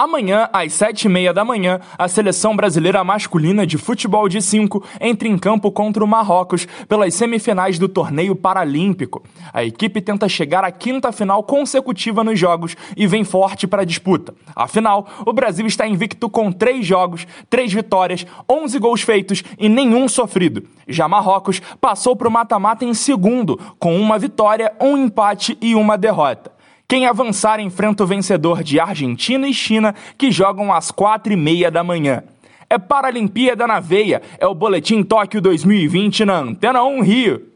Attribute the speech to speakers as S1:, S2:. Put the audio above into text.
S1: Amanhã, às sete e meia da manhã, a seleção brasileira masculina de futebol de 5 entra em campo contra o Marrocos pelas semifinais do torneio paralímpico. A equipe tenta chegar à quinta final consecutiva nos jogos e vem forte para a disputa. Afinal, o Brasil está invicto com três jogos, três vitórias, 11 gols feitos e nenhum sofrido. Já Marrocos passou para o mata-mata em segundo, com uma vitória, um empate e uma derrota. Quem avançar enfrenta o vencedor de Argentina e China, que jogam às quatro e meia da manhã. É Paralimpíada na Veia, é o Boletim Tóquio 2020 na Antena 1 Rio.